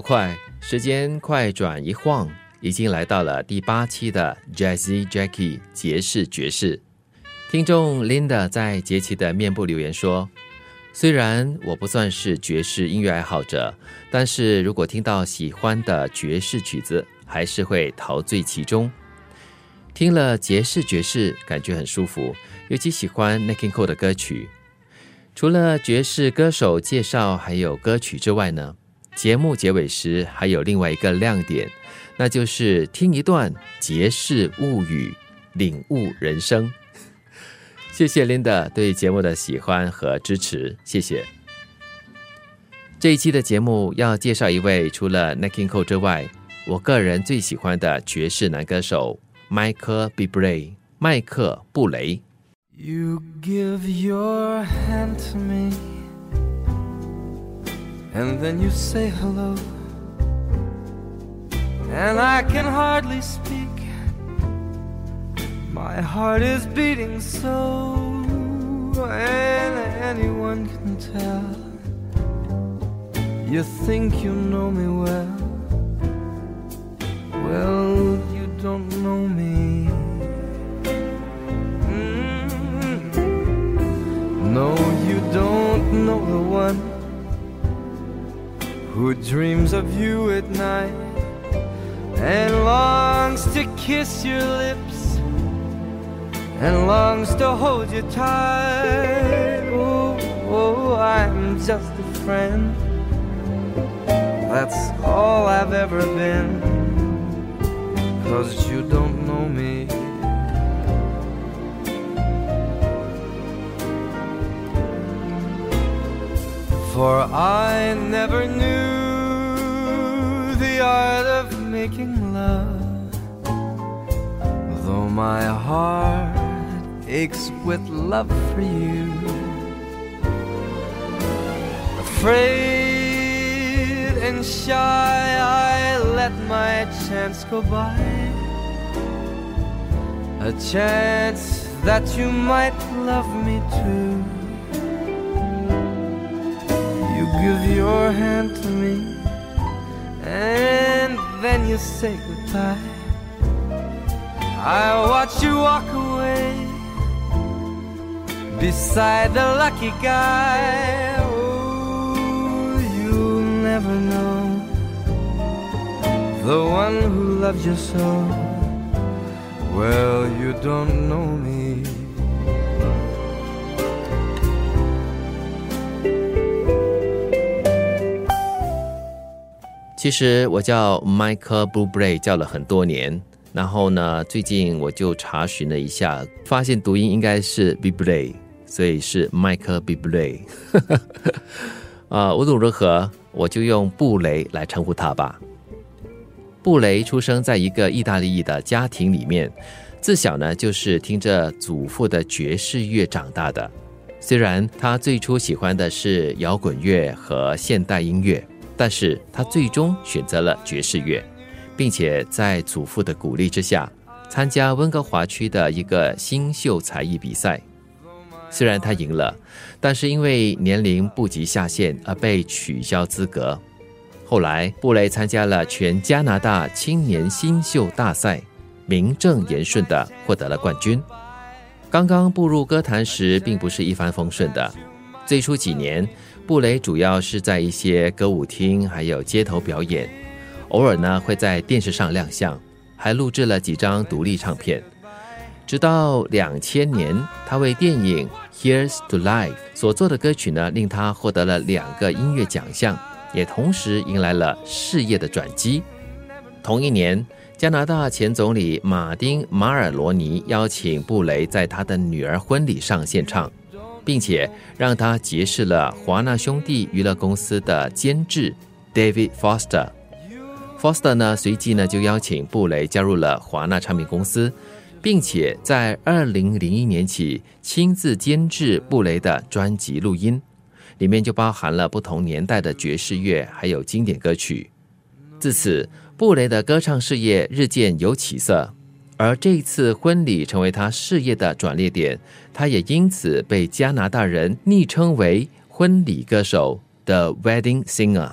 快，时间快转一晃，已经来到了第八期的 Jazzy Jackie 爵士爵士。听众 Linda 在节期的面部留言说：“虽然我不算是爵士音乐爱好者，但是如果听到喜欢的爵士曲子，还是会陶醉其中。听了爵士爵士，感觉很舒服，尤其喜欢 n i k i Cole 的歌曲。除了爵士歌手介绍还有歌曲之外呢？”节目结尾时还有另外一个亮点，那就是听一段爵士物语，领悟人生。谢谢 Linda 对节目的喜欢和支持，谢谢。这一期的节目要介绍一位除了 n a k i n Cole 之外，我个人最喜欢的爵士男歌手 Michael Bublé，麦克布雷。You give your hand to me. And then you say hello. And I can hardly speak. My heart is beating so, and anyone can tell. You think you know me well. Well, you don't know me. Mm-hmm. No, you don't know the one who dreams of you at night and longs to kiss your lips and longs to hold you tight. Oh, oh, I'm just a friend. That's all I've ever been. Cause you don't know me. For I never knew the art of making love, though my heart aches with love for you. Afraid and shy, I let my chance go by. A chance that you might love me too give your hand to me and then you say goodbye. I watch you walk away beside the lucky guy. Oh, you'll never know the one who loves you so. Well, you don't know me. 其实我叫 Michael Bublé 叫了很多年，然后呢，最近我就查询了一下，发现读音应该是 Bublé，所以是 Michael Bublé。啊，无论如何，我就用布雷来称呼他吧。布雷出生在一个意大利裔的家庭里面，自小呢就是听着祖父的爵士乐长大的。虽然他最初喜欢的是摇滚乐和现代音乐。但是他最终选择了爵士乐，并且在祖父的鼓励之下，参加温哥华区的一个新秀才艺比赛。虽然他赢了，但是因为年龄不及下限而被取消资格。后来布雷参加了全加拿大青年新秀大赛，名正言顺地获得了冠军。刚刚步入歌坛时，并不是一帆风顺的，最初几年。布雷主要是在一些歌舞厅还有街头表演，偶尔呢会在电视上亮相，还录制了几张独立唱片。直到两千年，他为电影《Here's to Life》所做的歌曲呢，令他获得了两个音乐奖项，也同时迎来了事业的转机。同一年，加拿大前总理马丁·马尔罗尼邀请布雷在他的女儿婚礼上献唱，并且让他结识了华纳兄弟娱乐公司的监制 David Foster。Foster 呢，随即呢就邀请布雷加入了华纳唱片公司，并且在二零零一年起亲自监制布雷的专辑录音，里面就包含了不同年代的爵士乐，还有经典歌曲。自此。布雷的歌唱事业日渐有起色，而这次婚礼成为他事业的转捩点，他也因此被加拿大人昵称为“婚礼歌手”的 Wedding Singer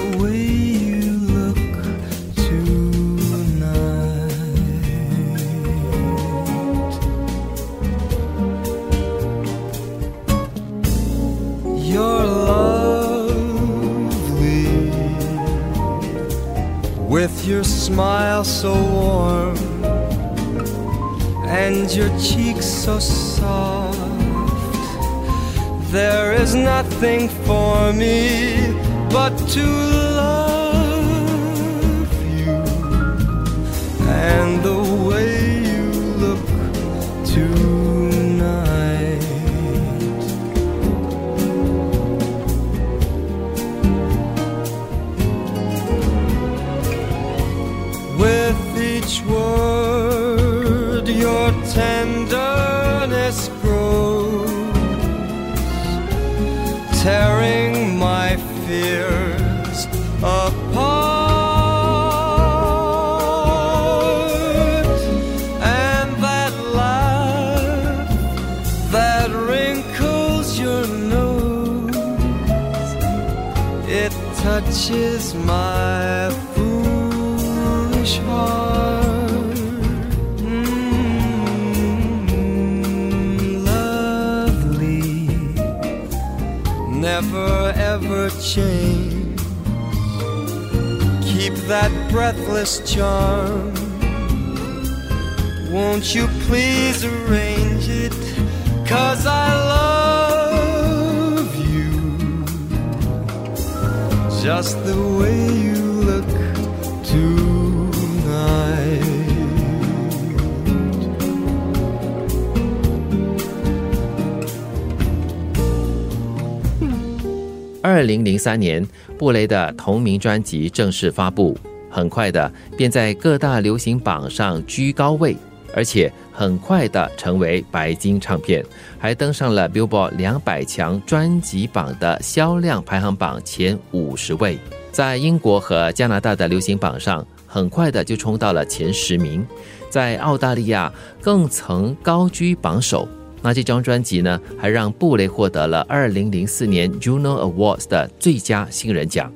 smile so warm and your cheeks so soft. There is nothing for me but to love wrinkles your nose, it touches my foolish heart. Mm, lovely, never ever change. Keep that breathless charm. Won't you please arrange it? Cause I love you just the way you look tonight. 二零零三年，布雷的同名专辑正式发布，很快的便在各大流行榜上居高位，而且很快的成为白金唱片，还登上了 Billboard 两百强专辑榜的销量排行榜前五十位，在英国和加拿大的流行榜上，很快的就冲到了前十名，在澳大利亚更曾高居榜首。那这张专辑呢，还让布雷获得了二零零四年 Juno Awards 的最佳新人奖。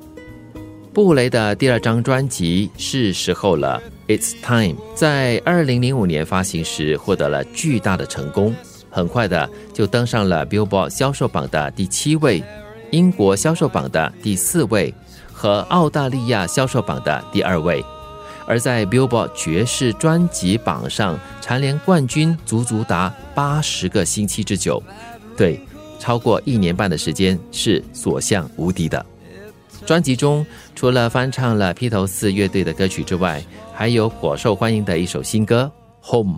布雷的第二张专辑是时候了，It's Time，在二零零五年发行时获得了巨大的成功，很快的就登上了 Billboard 销售榜的第七位，英国销售榜的第四位和澳大利亚销售榜的第二位。而在 Billboard 爵士专辑榜上蝉联冠军，足足达八十个星期之久，对，超过一年半的时间是所向无敌的。专辑中除了翻唱了披头四乐队的歌曲之外，还有火受欢迎的一首新歌《Home》。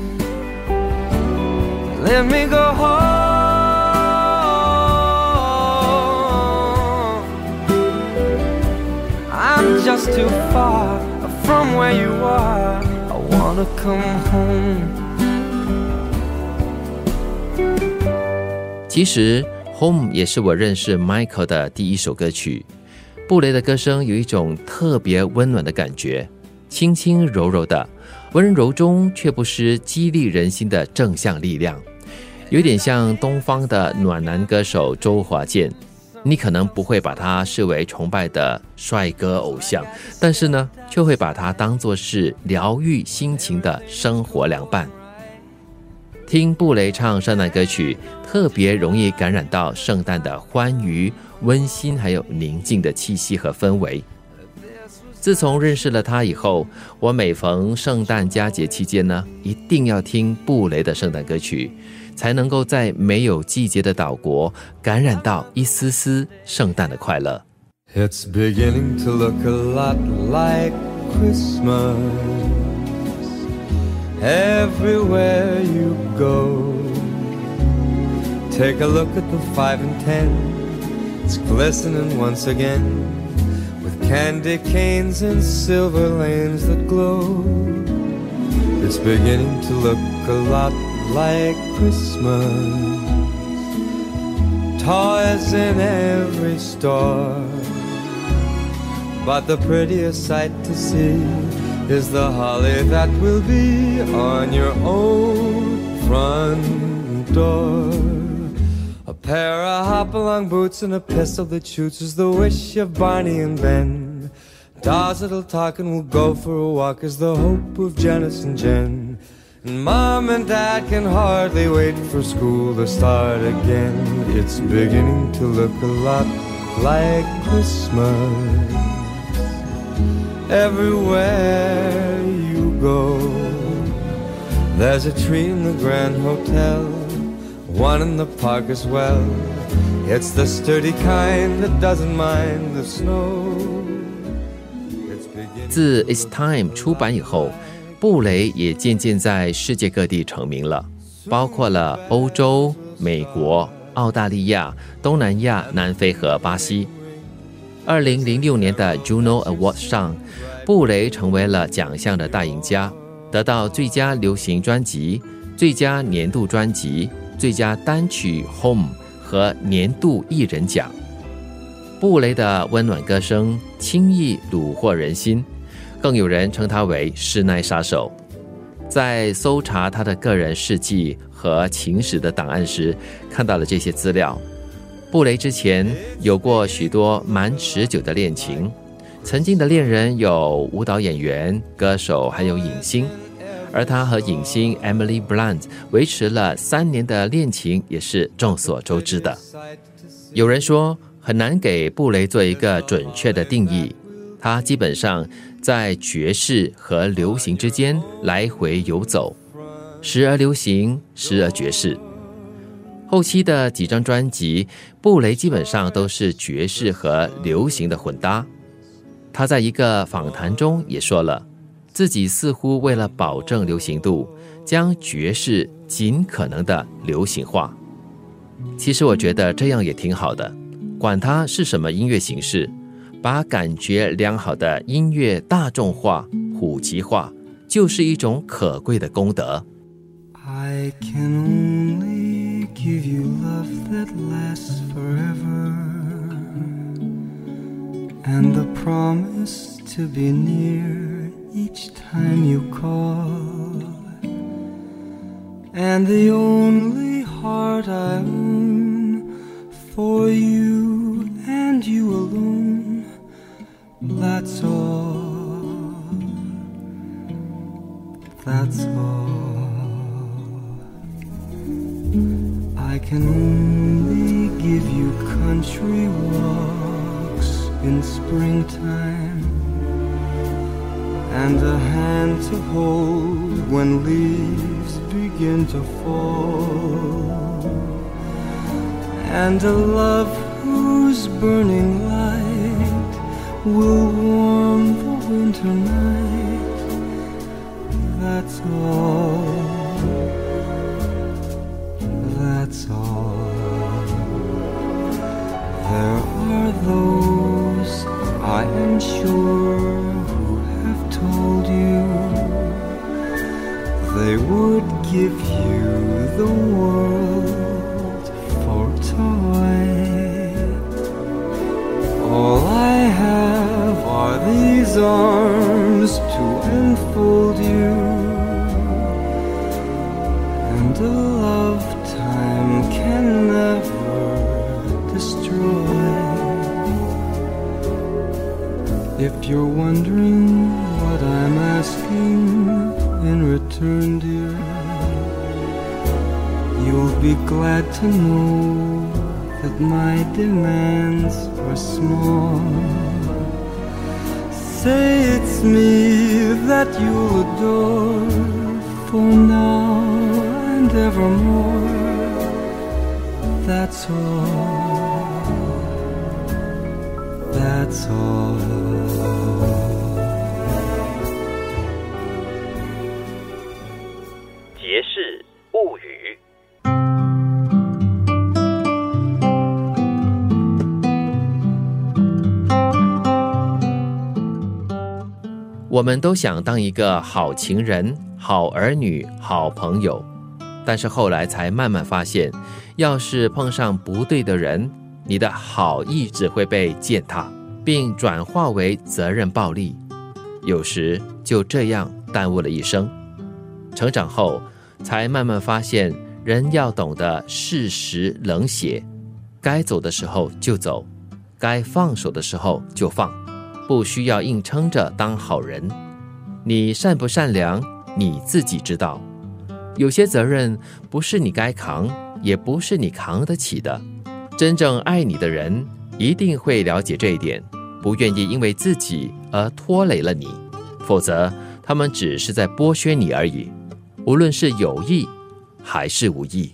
Let me go home. I'm just too far from where you are. I wanna come home. 其实《Home》也是我认识 Michael 的第一首歌曲。布雷的歌声有一种特别温暖的感觉，轻轻柔柔的，温柔中却不失激励人心的正向力量，有点像东方的暖男歌手周华健。你可能不会把他视为崇拜的帅哥偶像，但是呢，却会把他当作是疗愈心情的生活良伴。听布雷唱圣诞歌曲，特别容易感染到圣诞的欢愉、温馨，还有宁静的气息和氛围。自从认识了他以后，我每逢圣诞佳节期间呢，一定要听布雷的圣诞歌曲，才能够在没有季节的岛国感染到一丝丝圣诞的快乐。 It's beginning to look a lot like Christmas everywhere you go. Take a look at the five and ten, it's glistening once again with candy canes and silver lanes that glow. It's beginning to look a lot like Christmas. Toys in every store. But the prettiest sight to see is the holly that will be on your own front door. A pair of hop-along boots and a pistol that shoots is the wish of Barney and Ben. Dolls that'll talk and will go for a walk is the hope of Janice and Jen. And Mom and Dad can hardly wait for school to start again. It's beginning to look a lot like Christmas everywhere you go. There's a tree in the Grand Hotel, one in the park as well. It's the sturdy kind that doesn't mind the snow. It's beginning 自《It's Time》出版以后， 布雷也渐渐在世界各地成名了，包括了欧洲、美国、澳大利亚、东南亚、南非和巴西。二零零六年的 Juno Awards 上，布雷成为了奖项的大赢家，得到最佳流行专辑、最佳年度专辑、最佳单曲《Home》和年度艺人奖。布雷的温暖歌声轻易虏获人心，更有人称他为“室内杀手”。在搜查他的个人事迹和情史的档案时，看到了这些资料。布雷之前有过许多蛮持久的恋情，曾经的恋人有舞蹈演员、歌手，还有影星。而他和影星 Emily Blunt 维持了三年的恋情，也是众所周知的。有人说很难给布雷做一个准确的定义，他基本上在爵士和流行之间来回游走，时而流行，时而爵士。后期的几张专辑，布雷基本上都是爵士和流行的混搭。他在一个访谈中也说了，自己似乎为了保证流行度，将爵士尽可能的流行化。其实我觉得这样也挺好的，管它是什么音乐形式，把感觉良好的音乐大众化、普及化，就是一种可贵的功德。I can only give you love that lasts forever and the promise to be near each time you call and the only heart I own for you that's all. That's all. I can only give you country walks in springtime and a hand to hold when leaves begin to fall and a love whose burning light will warm the winter night. That's all. That's all. There are those I am sure who have told you they would give you the world these arms to enfold you, and a love time can never destroy. If you're wondering what I'm asking in return, dear, you'll be glad to know that my demands are small. Say it's me that you'll adore for now and evermore. That's all. That's all. 我们都想当一个好情人、好儿女、好朋友，但是后来才慢慢发现，要是碰上不对的人，你的好意只会被践踏，并转化为责任暴力，有时就这样耽误了一生。成长后，才慢慢发现，人要懂得适时冷血，该走的时候就走，该放手的时候就放，不需要硬撑着当好人。你善不善良，你自己知道。有些责任不是你该扛，也不是你扛得起的。真正爱你的人一定会了解这一点，不愿意因为自己而拖累了你，否则他们只是在剥削你而已。无论是有意还是无意。